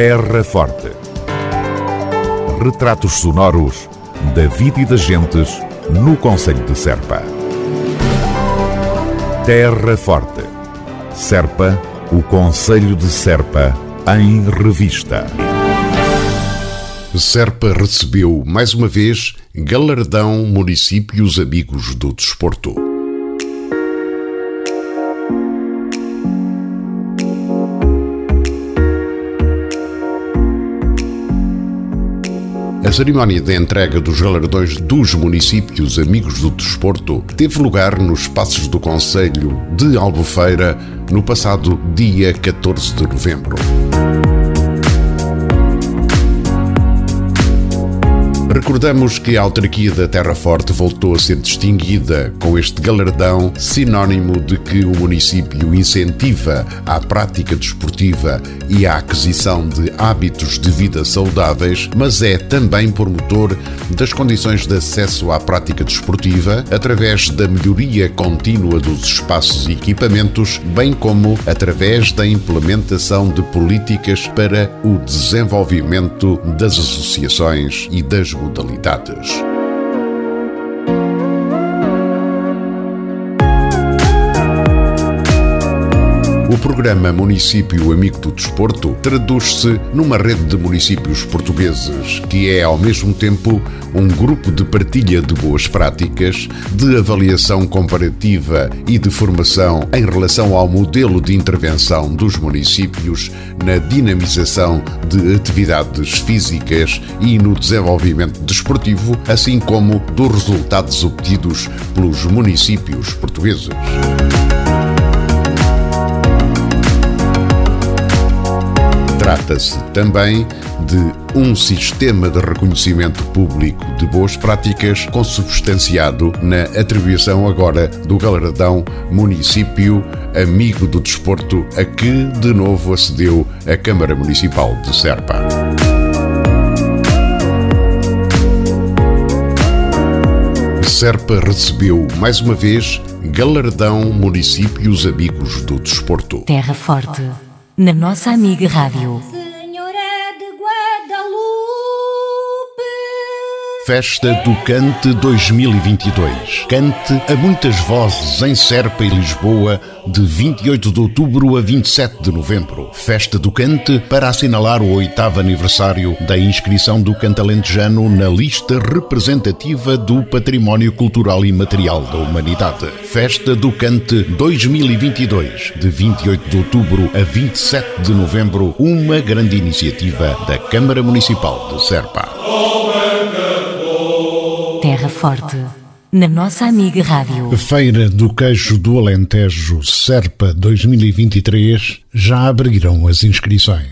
Terra Forte. Retratos sonoros da vida e das gentes no Conselho de Serpa. Terra Forte. Serpa, o Conselho de Serpa, em revista. Serpa recebeu mais uma vez galardão Municípios Amigos do Desporto. A cerimónia de entrega dos galardões dos municípios Amigos do Desporto teve lugar nos espaços do Conselho de Albufeira no passado dia 14 de novembro. Recordamos que a autarquia da Terra Forte voltou a ser distinguida com este galardão, sinónimo de que o município incentiva a prática desportiva e a aquisição de hábitos de vida saudáveis, mas é também promotor das condições de acesso à prática desportiva através da melhoria contínua dos espaços e equipamentos, bem como através da implementação de políticas para o desenvolvimento das associações e das modalidades. O programa Município Amigo do Desporto traduz-se numa rede de municípios portugueses que é, ao mesmo tempo, um grupo de partilha de boas práticas, de avaliação comparativa e de formação em relação ao modelo de intervenção dos municípios na dinamização de atividades físicas e no desenvolvimento desportivo, assim como dos resultados obtidos pelos municípios portugueses. Trata-se também de um sistema de reconhecimento público de boas práticas consubstanciado na atribuição agora do galardão Município Amigo do Desporto, a que de novo acedeu a Câmara Municipal de Serpa. Serpa recebeu mais uma vez galardão Municípios Amigos do Desporto. Terra Forte na nossa amiga Rádio. Festa do Cante 2022. Cante a muitas vozes em Serpa e Lisboa de 28 de outubro a 27 de novembro. Festa do Cante para assinalar o oitavo aniversário da inscrição do cantalentejano na lista representativa do Património Cultural e Material da Humanidade. Festa do Cante 2022, de 28 de outubro a 27 de novembro, uma grande iniciativa da Câmara Municipal de Serpa. Terra Forte, na nossa amiga Rádio. Feira do Queijo do Alentejo Serpa 2023 já abriram as inscrições.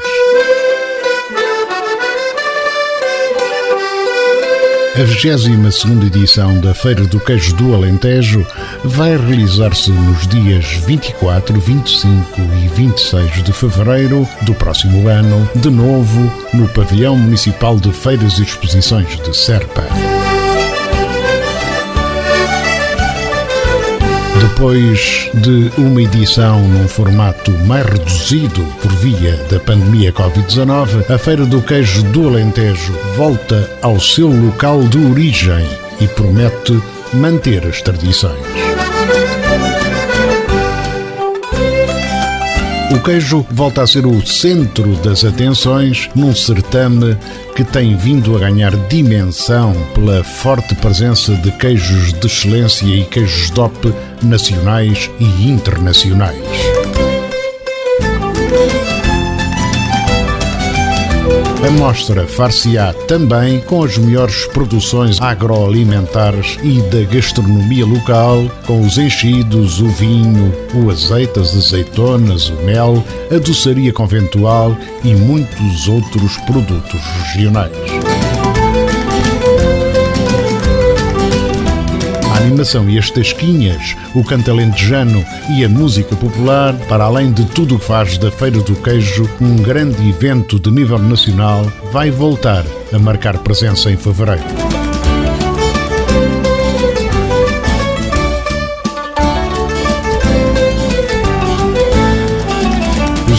A 22 edição da Feira do Queijo do Alentejo vai realizar-se nos dias 24, 25 e 26 de fevereiro do próximo ano, de novo no Pavilhão Municipal de Feiras e Exposições de Serpa. Depois de uma edição num formato mais reduzido por via da pandemia Covid-19, a Feira do Queijo do Alentejo volta ao seu local de origem e promete manter as tradições. O queijo volta a ser o centro das atenções num certame que tem vindo a ganhar dimensão pela forte presença de queijos de excelência e queijos DOP nacionais e internacionais. A mostra far-se-á também com as melhores produções agroalimentares e da gastronomia local, com os enchidos, o vinho, o azeite, as azeitonas, o mel, a doçaria conventual e muitos outros produtos regionais. Animação e as tasquinhas, o canto alentejano e a música popular, para além de tudo o que faz da Feira do Queijo um grande evento de nível nacional, vai voltar a marcar presença em fevereiro.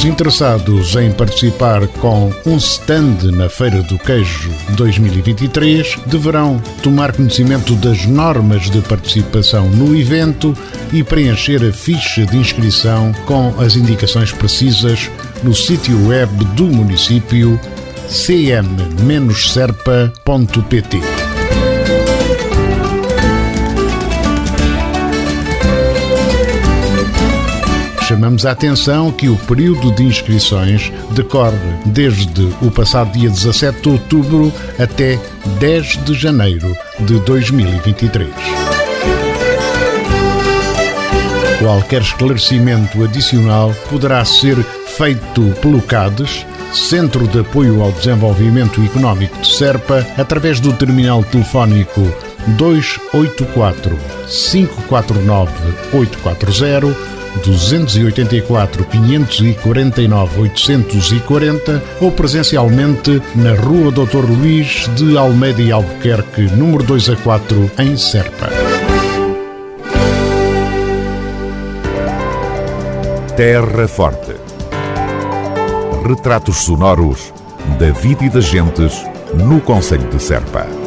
Interessados em participar com um stand na Feira do Queijo 2023 deverão tomar conhecimento das normas de participação no evento e preencher a ficha de inscrição com as indicações precisas no sítio web do município cm-serpa.pt. Chamamos a atenção que o período de inscrições decorre desde o passado dia 17 de outubro até 10 de janeiro de 2023. Qualquer esclarecimento adicional poderá ser feito pelo CADES, Centro de Apoio ao Desenvolvimento Económico de Serpa, através do terminal telefónico 284 549 840 284 549 840 ou presencialmente na Rua Dr. Luís de Almeida e Albuquerque, número 2 a 4, em Serpa. Terra Forte. Retratos sonoros da vida e das gentes no Conselho de Serpa.